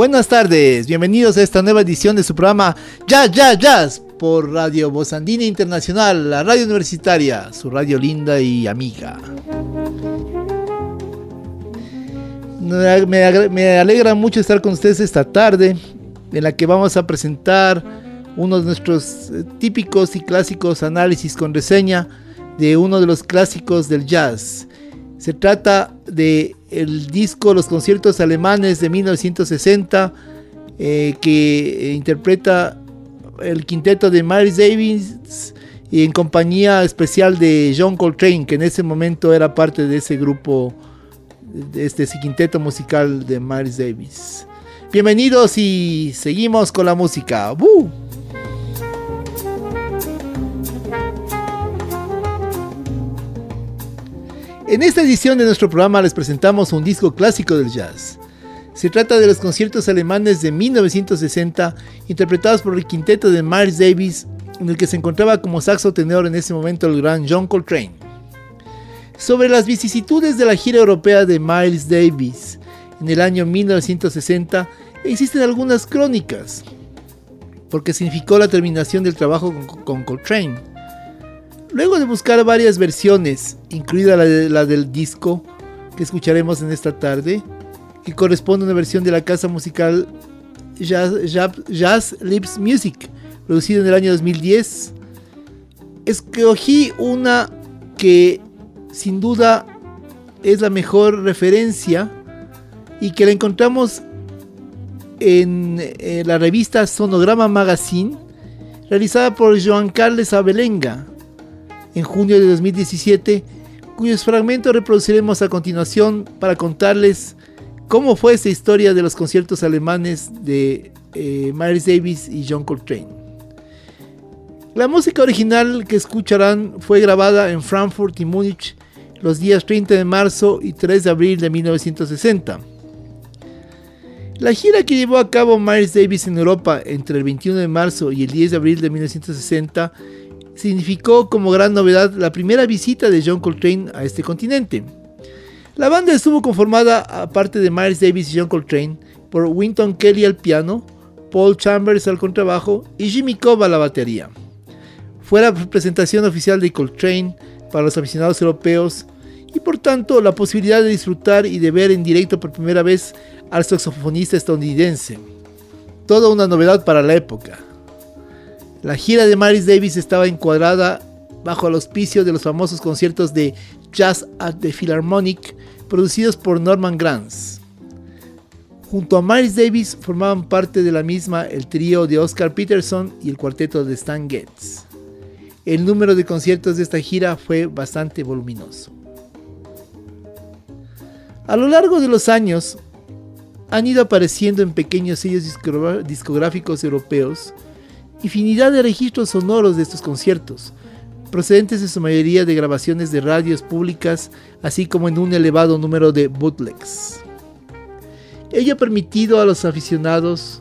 Buenas tardes, bienvenidos a esta nueva edición de su programa Jazz, Jazz, Jazz por Radio Bozandina Internacional, la radio universitaria, su radio linda y amiga. Me, alegra mucho estar con ustedes esta tarde, en la que vamos a presentar uno de nuestros eh, típicos y clásicos análisis con reseña de uno de los clásicos del jazz. Se trata de el disco Los conciertos alemanes de 1960 eh, que interpreta el quinteto de Miles Davis y en compañía especial de John Coltrane que en ese momento era parte de ese grupo de este quinteto musical de Miles Davis. Bienvenidos y seguimos con la música. En esta edición de nuestro programa les presentamos un disco clásico del jazz. Se trata de los conciertos alemanes de 1960 interpretados por el quinteto de Miles Davis, en el que se encontraba como saxo tenor en ese momento el gran John Coltrane. Sobre las vicisitudes de la gira europea de Miles Davis en el año 1960 existen algunas crónicas, porque significó la terminación del trabajo con, Coltrane. Luego de buscar varias versiones, incluida la, del disco que escucharemos en esta tarde, que corresponde a una versión de la casa musical Jazz, Lips Music, producida en el año 2010, escogí una que sin duda es la mejor referencia y que la encontramos en, la revista Sonograma Magazine, realizada por Joan Carles Abelenga en junio de 2017, cuyos fragmentos reproduciremos a continuación para contarles cómo fue esta historia de los conciertos alemanes de eh, Miles Davis y John Coltrane. La música original que escucharán fue grabada en Frankfurt y Múnich los días 30 de marzo y 3 de abril de 1960. La gira que llevó a cabo Miles Davis en Europa entre el 21 de marzo y el 10 de abril de 1960 significó como gran novedad la primera visita de John Coltrane a este continente. La banda estuvo conformada, aparte de Miles Davis y John Coltrane, por Winton Kelly al piano, Paul Chambers al contrabajo y Jimmy Cobb a la batería. Fue la presentación oficial de Coltrane para los aficionados europeos y por tanto la posibilidad de disfrutar y de ver en directo por primera vez al saxofonista estadounidense. Toda una novedad para la época. La gira de Miles Davis estaba encuadrada bajo el auspicio de los famosos conciertos de Jazz at the Philharmonic producidos por Norman Granz. Junto a Miles Davis formaban parte de la misma el trío de Oscar Peterson y el cuarteto de Stan Getz. El número de conciertos de esta gira fue bastante voluminoso. A lo largo de los años han ido apareciendo en pequeños sellos discográficos europeos infinidad de registros sonoros de estos conciertos, procedentes en su mayoría de grabaciones de radios públicas, así como en un elevado número de bootlegs. Ello ha permitido a los aficionados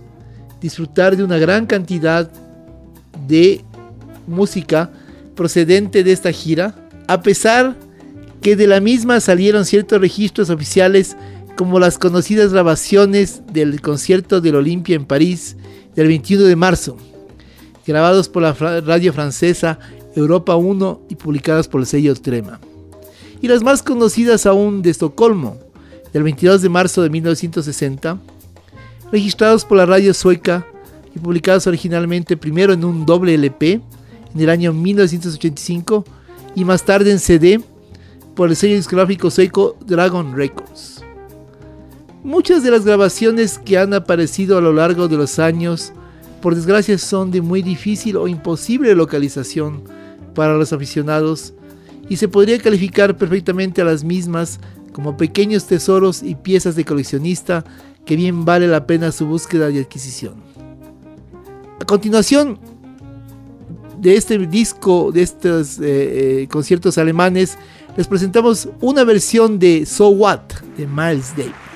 disfrutar de una gran cantidad de música procedente de esta gira, a pesar que de la misma salieron ciertos registros oficiales como las conocidas grabaciones del concierto del Olimpia en París del 21 de marzo, grabados por la radio francesa Europa 1 y publicadas por el sello Trema. Y las más conocidas aún de Estocolmo, del 22 de marzo de 1960, registrados por la radio sueca y publicados originalmente primero en un doble LP en el año 1985 y más tarde en CD por el sello discográfico sueco Dragon Records. Muchas de las grabaciones que han aparecido a lo largo de los años por desgracia son de muy difícil o imposible localización para los aficionados y se podría calificar perfectamente a las mismas como pequeños tesoros y piezas de coleccionista que bien vale la pena su búsqueda y adquisición. A continuación de este disco, de estos eh, eh, conciertos alemanes, les presentamos una versión de So What de Miles Davis.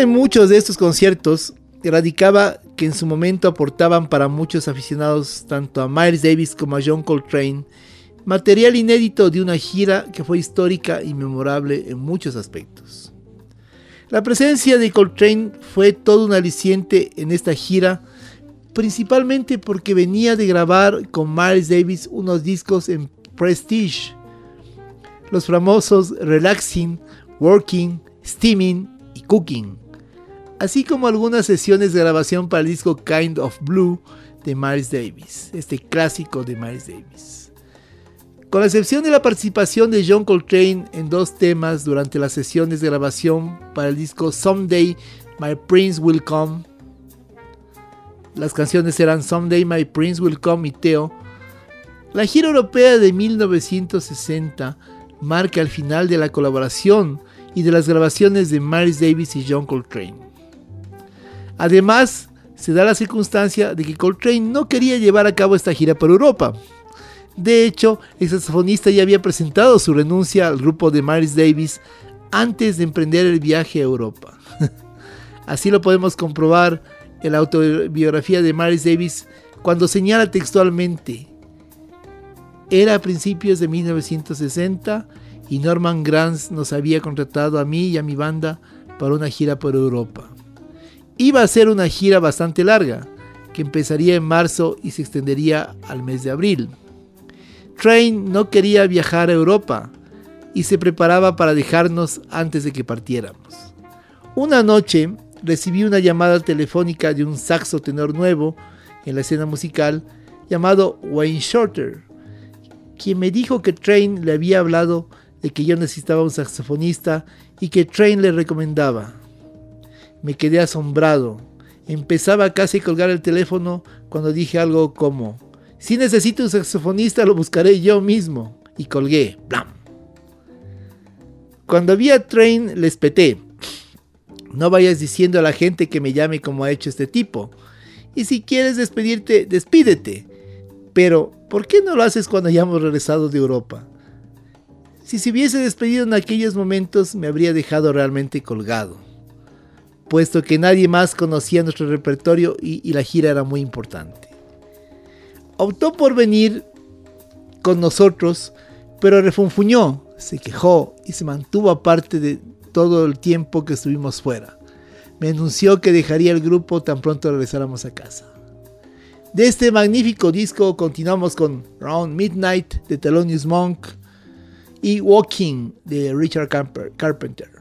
De muchos de estos conciertos radicaba que en su momento aportaban para muchos aficionados, tanto a Miles Davis como a John Coltrane, material inédito de una gira que fue histórica y memorable en muchos aspectos. La presencia de Coltrane fue todo un aliciente en esta gira, principalmente porque venía de grabar con Miles Davis unos discos en Prestige, los famosos Relaxing, Working, Steaming y Cooking, así como algunas sesiones de grabación para el disco Kind of Blue de Miles Davis, este clásico de Miles Davis. Con la excepción de la participación de John Coltrane en dos temas durante las sesiones de grabación para el disco Someday My Prince Will Come, las canciones eran Someday My Prince Will Come y Teo, la gira europea de 1960 marca el final de la colaboración y de las grabaciones de Miles Davis y John Coltrane. Además, se da la circunstancia de que Coltrane no quería llevar a cabo esta gira por Europa. De hecho, el saxofonista ya había presentado su renuncia al grupo de Miles Davis antes de emprender el viaje a Europa. Así lo podemos comprobar en la autobiografía de Miles Davis cuando señala textualmente, era a principios de 1960 y Norman Granz nos había contratado a mí y a mi banda para una gira por Europa. Iba a ser una gira bastante larga, que empezaría en marzo y se extendería al mes de abril. Train no quería viajar a Europa y se preparaba para dejarnos antes de que partiéramos. Una noche recibí una llamada telefónica de un saxo tenor nuevo en la escena musical llamado Wayne Shorter, quien me dijo que Train le había hablado de que yo necesitaba un saxofonista y que Train le recomendaba. Me quedé asombrado. Empezaba casi a colgar el teléfono cuando dije algo como, si necesito un saxofonista lo buscaré yo mismo. Y colgué. ¡Blam! Cuando vi a Train les peté. No vayas diciendo a la gente que me llame como ha hecho este tipo. Y si quieres despedirte, despídete. Pero, ¿por qué no lo haces cuando hayamos regresado de Europa? Si se hubiese despedido en aquellos momentos, me habría dejado realmente colgado, puesto que nadie más conocía nuestro repertorio y, la gira era muy importante. Optó por venir con nosotros, pero refunfuñó, se quejó y se mantuvo aparte de todo el tiempo que estuvimos fuera. Me anunció que dejaría el grupo tan pronto regresáramos a casa. De este magnífico disco continuamos con Round Midnight de Thelonious Monk y Walking de Richard Carpenter.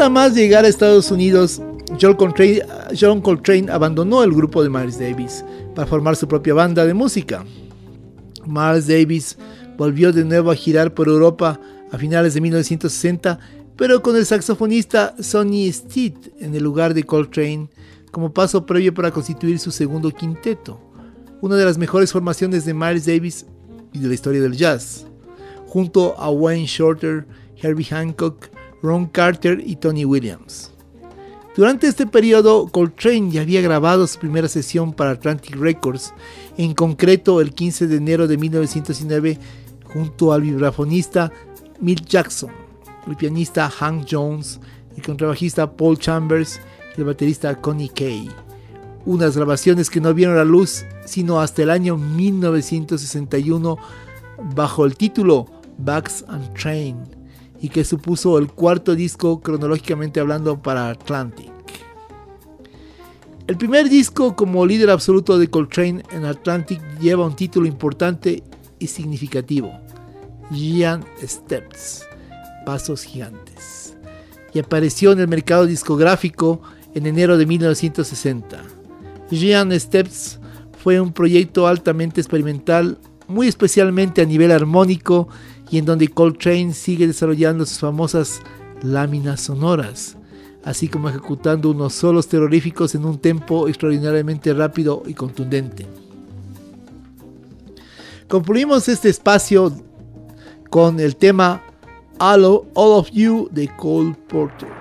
Nada más llegar a Estados Unidos, John Coltrane, abandonó el grupo de Miles Davis para formar su propia banda de música. Miles Davis volvió de nuevo a girar por Europa a finales de 1960, pero con el saxofonista Sonny Stitt en el lugar de Coltrane como paso previo para constituir su segundo quinteto, una de las mejores formaciones de Miles Davis y de la historia del jazz, junto a Wayne Shorter, Herbie Hancock, Ron Carter y Tony Williams. Durante este periodo, Coltrane ya había grabado su primera sesión para Atlantic Records, en concreto el 15 de enero de 1909, junto al vibrafonista Milt Jackson, el pianista Hank Jones, el contrabajista Paul Chambers y el baterista Connie Kay. Unas grabaciones que no vieron la luz sino hasta el año 1961 bajo el título Bugs and Train y que supuso el cuarto disco cronológicamente hablando para Atlantic. El primer disco como líder absoluto de Coltrane en Atlantic lleva un título importante y significativo, Giant Steps, Pasos Gigantes, y apareció en el mercado discográfico en enero de 1960. Giant Steps fue un proyecto altamente experimental, muy especialmente a nivel armónico y en donde Coltrane sigue desarrollando sus famosas láminas sonoras, así como ejecutando unos solos terroríficos en un tempo extraordinariamente rápido y contundente. Concluimos este espacio con el tema All of You de Cole Porter.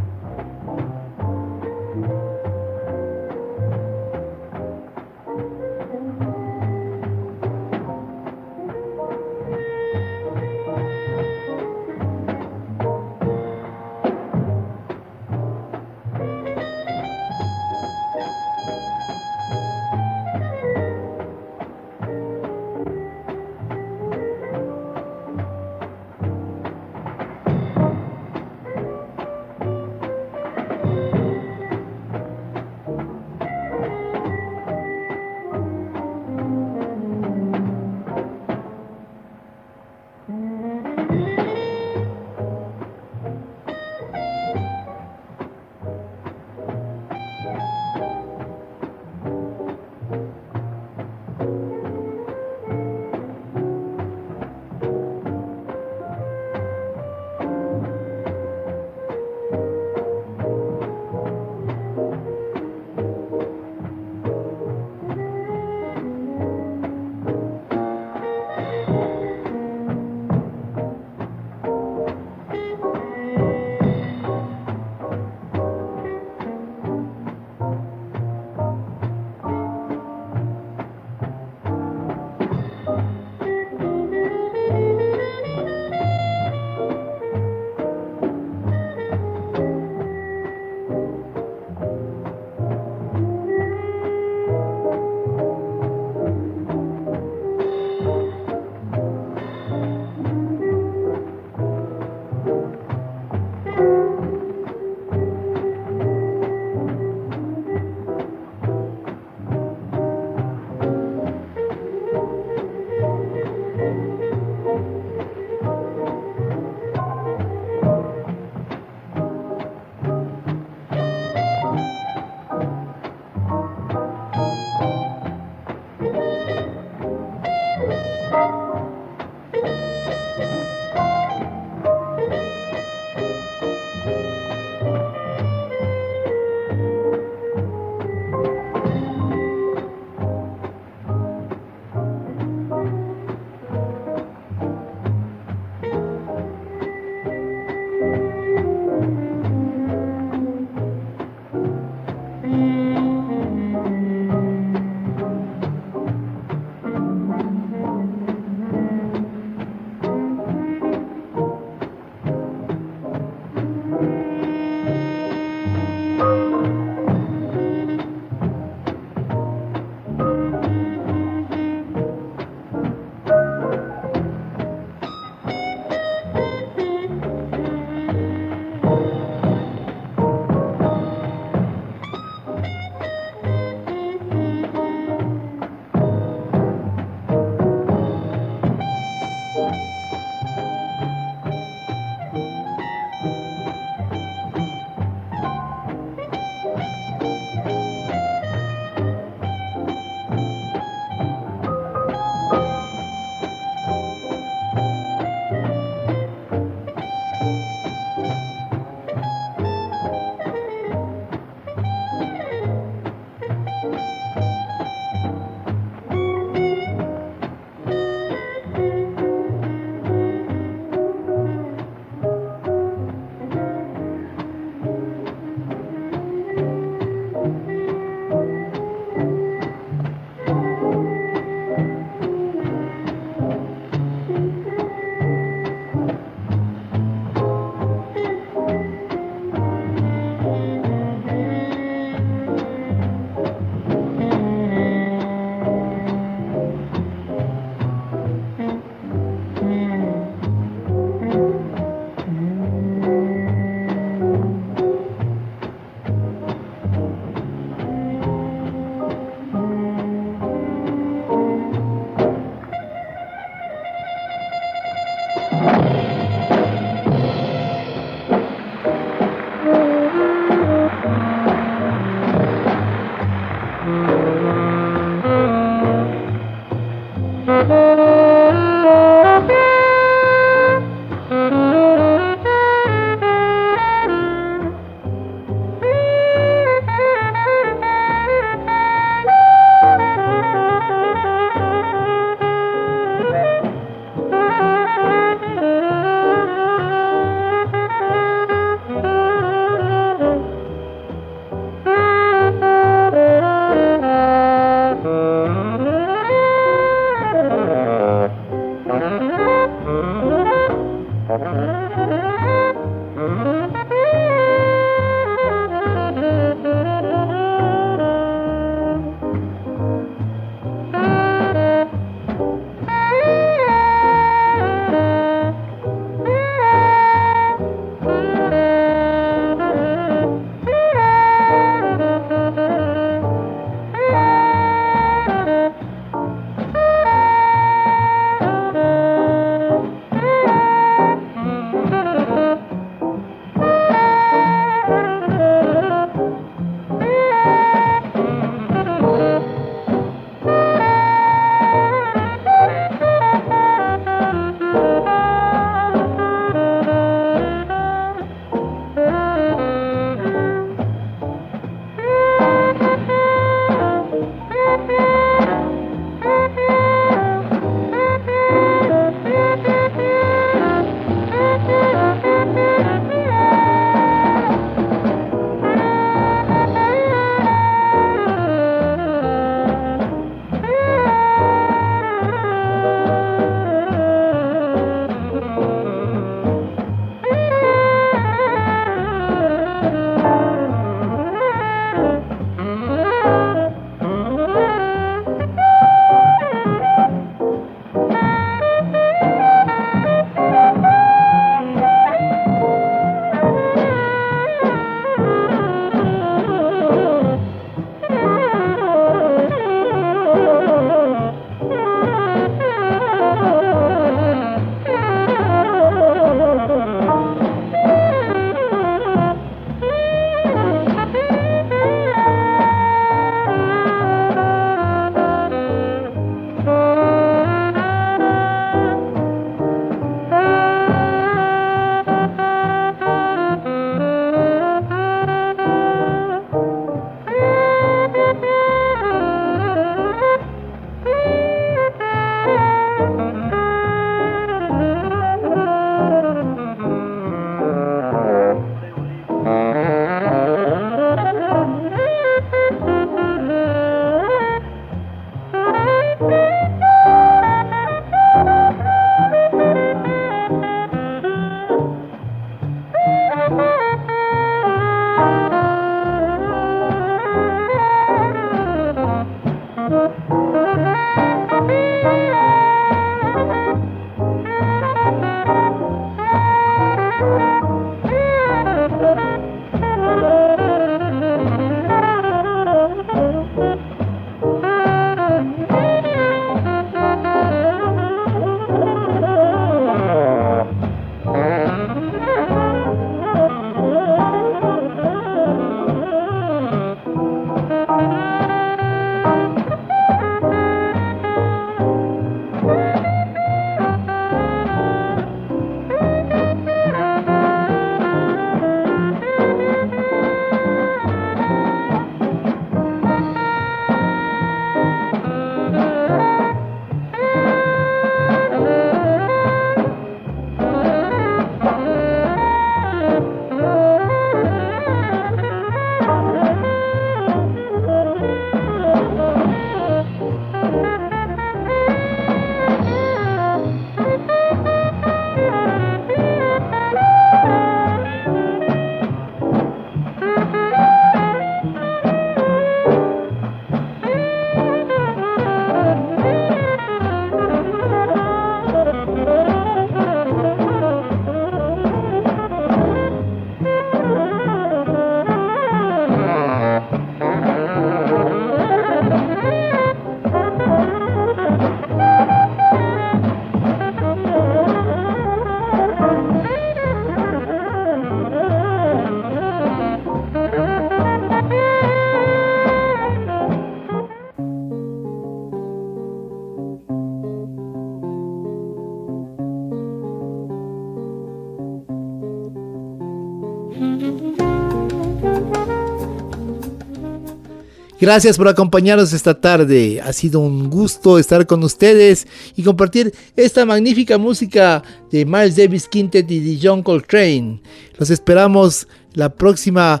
Gracias por acompañarnos esta tarde. Ha sido un gusto estar con ustedes y compartir esta magnífica música de Miles Davis Quintet y de John Coltrane. Los esperamos la próxima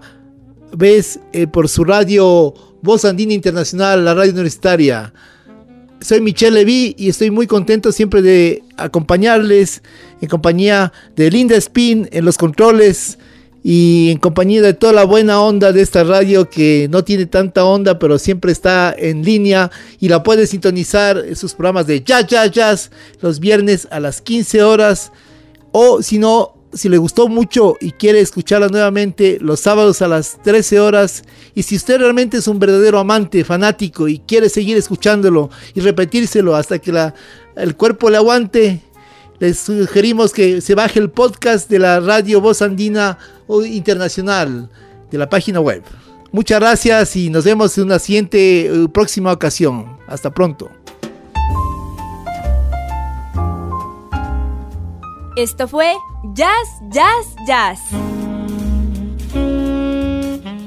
vez eh, por su radio Voz Andina Internacional, la radio universitaria. Soy Michelle Levy y estoy muy contento siempre de acompañarles en compañía de Linda Spin en los controles y en compañía de toda la buena onda de esta radio que no tiene tanta onda pero siempre está en línea y la puede sintonizar en sus programas de Jazz Jazz Jazz los viernes a las 15 horas. O si no si le gustó mucho y quiere escucharla nuevamente los sábados a las 13 horas y si usted realmente es un verdadero amante fanático y quiere seguir escuchándolo y repetírselo hasta que el cuerpo le aguante les sugerimos que se baje el podcast de la radio Voz Andina Internacional de la página web. Muchas gracias y nos vemos en una siguiente eh, próxima ocasión. Hasta pronto. Esto fue Jazz, Jazz, Jazz.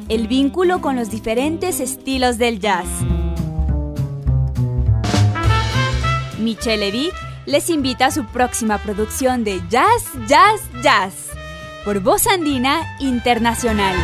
El vínculo con los diferentes estilos del jazz. Michelle Edith les invita a su próxima producción de Jazz, Jazz, Jazz por Voz Andina Internacional.